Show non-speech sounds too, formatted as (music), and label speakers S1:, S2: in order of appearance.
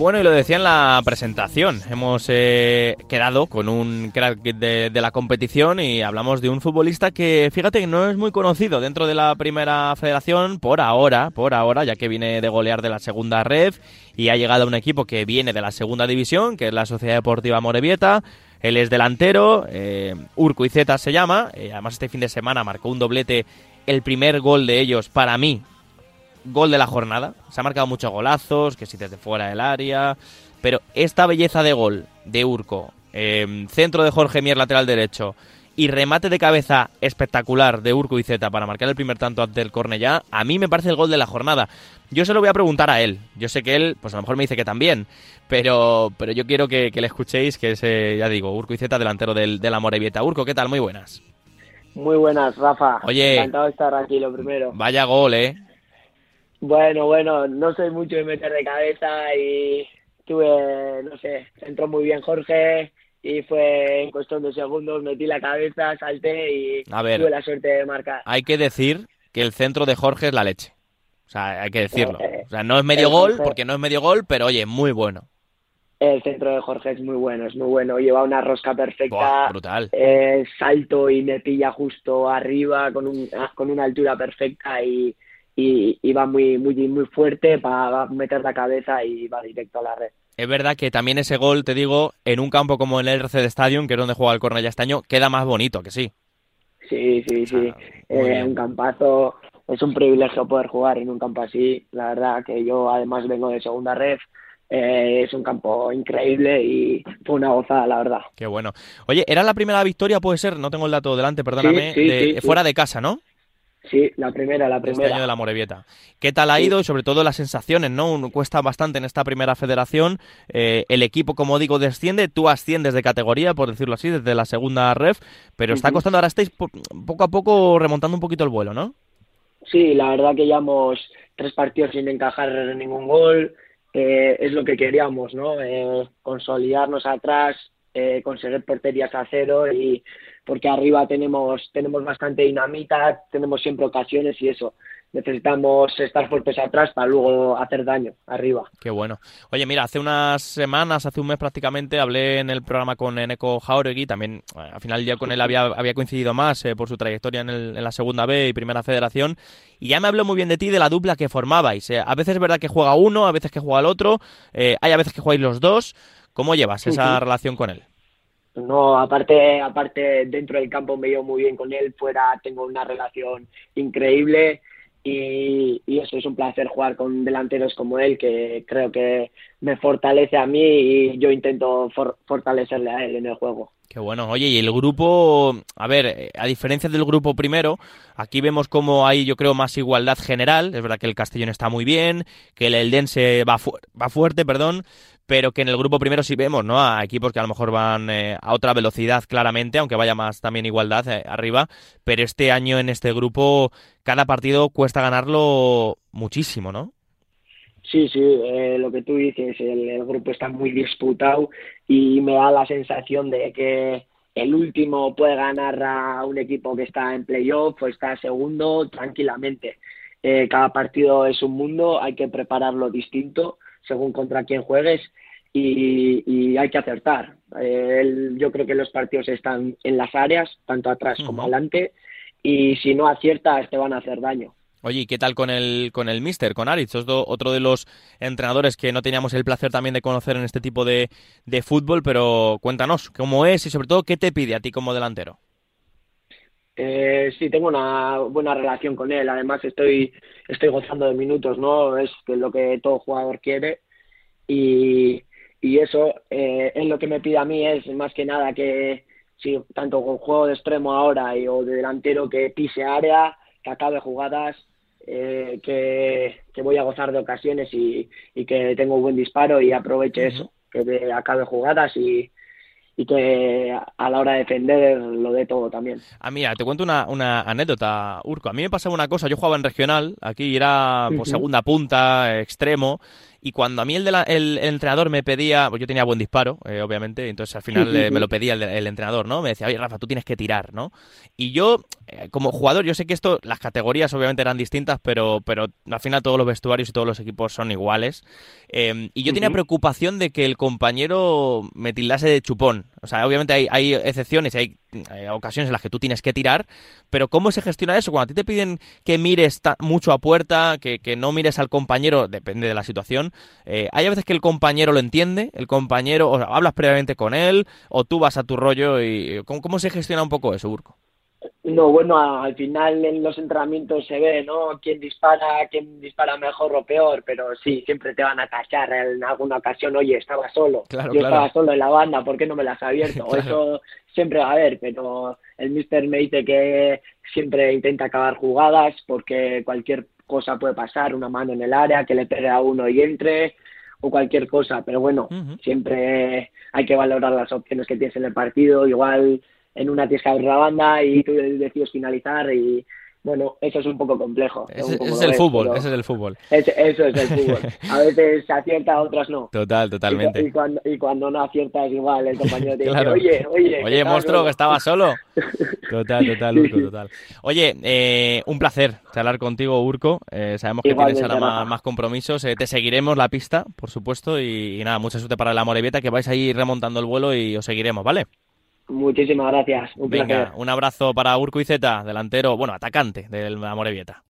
S1: Bueno, y lo decía en la presentación, hemos eh, quedado con un crack de, la competición y hablamos de un futbolista que, fíjate, no es muy conocido dentro de la primera federación por ahora, por ahora, ya que viene de golear de la segunda red y ha llegado a un equipo que viene de la segunda división, que es la Sociedad Deportiva Morevieta. Él es delantero, eh, Urco Izeta se llama, eh, además este fin de semana marcó un doblete, el primer gol de ellos para mí gol de la jornada. Se ha marcado muchos golazos, que si desde fuera del área. Pero esta belleza de gol de Urco, em, centro de Jorge Mier, lateral derecho, y remate de cabeza espectacular de Urco y Zeta para marcar el primer tanto ante el Cornellá, a mí me parece el gol de la jornada. Yo se lo voy a preguntar a él. Yo sé que él, pues a lo mejor me dice que también, pero, pero yo quiero que, le escuchéis, que es, ya digo, Urco y Zeta, delantero del, de la Morevieta. Urco, ¿qué tal? Muy buenas.
S2: Muy buenas, Rafa.
S1: Oye.
S2: Encantado de estar aquí, lo primero.
S1: Vaya gol, ¿eh?
S2: Bueno, bueno, no soy mucho de meter de cabeza y tuve, no sé, entró muy bien Jorge y fue en cuestión de segundos, metí la cabeza, salté y tuve la suerte de marcar.
S1: Hay que decir que el centro de Jorge es la leche. O sea, hay que decirlo. Eh, o sea, no es medio gol, porque no es medio gol, pero oye, muy bueno.
S2: El centro de Jorge es muy bueno, es muy bueno. Lleva una rosca perfecta.
S1: brutal.
S2: Eh, salto y me pilla justo arriba con, un, con una altura perfecta y, y, va muy, muy, muy fuerte para meter la cabeza y va directo a la red.
S1: Es verdad que también ese gol, te digo, en un campo como el RC de Stadium, que es donde juega el Cornellá este año, queda más bonito, que sí.
S2: Sí, sí, sí. Eh, un campazo, es un privilegio poder jugar en un campo así. La verdad que yo además vengo de segunda red. Eh, es un campo increíble y fue una gozada, la verdad.
S1: Qué bueno. Oye, ¿era la primera victoria, puede ser? No tengo el dato delante, perdóname. de, fuera de casa, ¿no?
S2: Sí, la primera, la primera.
S1: Este año de la Morevieta. ¿Qué tal ha ido? Y sobre todo las sensaciones, ¿no? Cuesta bastante en esta primera federación. Eh, el equipo, como digo, desciende. Tú asciendes de categoría, por decirlo así, desde la segunda ref. Pero está costando, ahora estáis poco a poco remontando un poquito el vuelo, ¿no?
S2: Sí, la verdad que llevamos tres partidos sin encajar ningún gol. Eh, es lo que queríamos, ¿no? Eh, consolidarnos atrás, conseguir porterías a cero y porque arriba tenemos, tenemos bastante dinamita, tenemos siempre ocasiones y eso. Necesitamos estar fuertes atrás para luego hacer daño arriba.
S1: Qué bueno. Oye, mira, hace unas semanas, hace un mes prácticamente, hablé en el programa con Eneco Jauregui, también eh, al final ya con él había, había coincidido más eh, por su trayectoria en, el, en, la segunda B y primera federación, y ya me habló muy bien de ti, de la dupla que formabais. Eh, a veces es verdad que juega uno, a veces que juega el otro, hay a veces que jugáis los dos. ¿Cómo llevas esa relación con él?
S2: No, aparte, aparte dentro del campo me llevo muy bien con él, fuera tengo una relación increíble y, eso es un placer jugar con delanteros como él, que creo que me fortalece a mí y yo intento fortalecerle a él en el juego.
S1: Qué bueno. Oye, y el grupo, a ver, a diferencia del grupo primero, aquí vemos como hay, yo creo, más igualdad general. Es verdad que el Castellón está muy bien, que el Eldense va, va fuerte, perdón, pero que en el grupo primero sí vemos, ¿no? A equipos que a lo mejor van eh, a otra velocidad claramente, aunque vaya más también igualdad eh, arriba, pero este año en este grupo cada partido cuesta ganarlo muchísimo, ¿no?
S2: Sí, sí, eh, lo que tú dices, el, grupo está muy disputado y me da la sensación de que el último puede ganar a un equipo que está en playoff o está segundo tranquilamente. cada partido es un mundo, hay que prepararlo distinto según contra quién juegues y, hay que acertar. Eh, yo creo que los partidos están en las áreas, tanto atrás como adelante, y si no aciertas te van a hacer daño.
S1: Oye, ¿y qué tal con el, con el Mister, con Aritz? otro de los entrenadores que no teníamos el placer también de conocer en este tipo de, de fútbol, pero cuéntanos, ¿cómo es y sobre todo qué te pide a ti como delantero?
S2: Eh, sí, tengo una buena relación con él. Además, estoy, estoy gozando de minutos, ¿no? Es lo que todo jugador quiere. Y, y eso eh, es lo que me pide a mí, es más que nada que, si tanto con juego de extremo ahora y, o de delantero, que pise área, que acabe jugadas, eh, que, que, voy a gozar de ocasiones y, y que tengo un buen disparo y aproveche eso, que acabe jugadas y, y que a la hora de defender lo de todo también.
S1: Ah, mira, te cuento una, una anécdota, Urco. A mí me pasaba una cosa, yo jugaba en regional, aquí era por pues, segunda punta, extremo, Y cuando a mí el, de el, entrenador me pedía, pues yo tenía buen disparo, eh, obviamente, entonces al final (laughs) me lo pedía el, entrenador, ¿no? Me decía, oye, Rafa, tú tienes que tirar, ¿no? Y yo, eh, como jugador, yo sé que esto, las categorías obviamente eran distintas, pero, pero al final todos los vestuarios y todos los equipos son iguales. Em, y yo tenía preocupación de que el compañero me tildase de chupón. O sea, obviamente hay, hay excepciones, hay, hay, ocasiones en las que tú tienes que tirar, pero ¿cómo se gestiona eso? Cuando a ti te piden que mires mucho a puerta, que, que no mires al compañero, depende de la situación, eh, hay a veces que el compañero lo entiende, el compañero, o hablas previamente con él, o tú vas a tu rollo y ¿cómo, cómo se gestiona un poco eso, Urco?
S2: No, bueno, al final en los entrenamientos se ve, ¿no? Quién dispara, quién dispara mejor o peor, pero sí, siempre te van a cachar en alguna ocasión, oye, estaba solo, yo estaba solo en la banda, ¿por qué no me las has abierto? (laughs) O Eso siempre va a haber, pero el mister me dice que siempre intenta acabar jugadas porque cualquier cosa puede pasar, una mano en el área, que le pegue a uno y entre, o cualquier cosa, pero bueno, siempre hay que valorar las opciones que tienes en el partido, igual en una tienes que abrir la banda y tú decides finalizar y bueno, eso es un poco complejo.
S1: Ese, es el fútbol, ese es el fútbol.
S2: eso es el fútbol. (laughs) A veces se acierta, a otras no.
S1: Total, totalmente.
S2: Y, cuando, y cuando no aciertas igual, el compañero te (laughs) dice, oye, oye.
S1: Oye, monstruo, que estaba solo. (laughs) Total, total, Urco, total. Oye, eh, un placer charlar contigo, Urco. Eh, sabemos que tienes ahora más, compromisos. Eh, te seguiremos la pista, por supuesto. Y, nada, mucha suerte para la Morevieta, que vais a ir remontando el vuelo y os seguiremos, ¿vale?
S2: Muchísimas gracias.
S1: Un Venga, un abrazo para Urco Zeta, delantero, bueno, atacante del Amorebieta.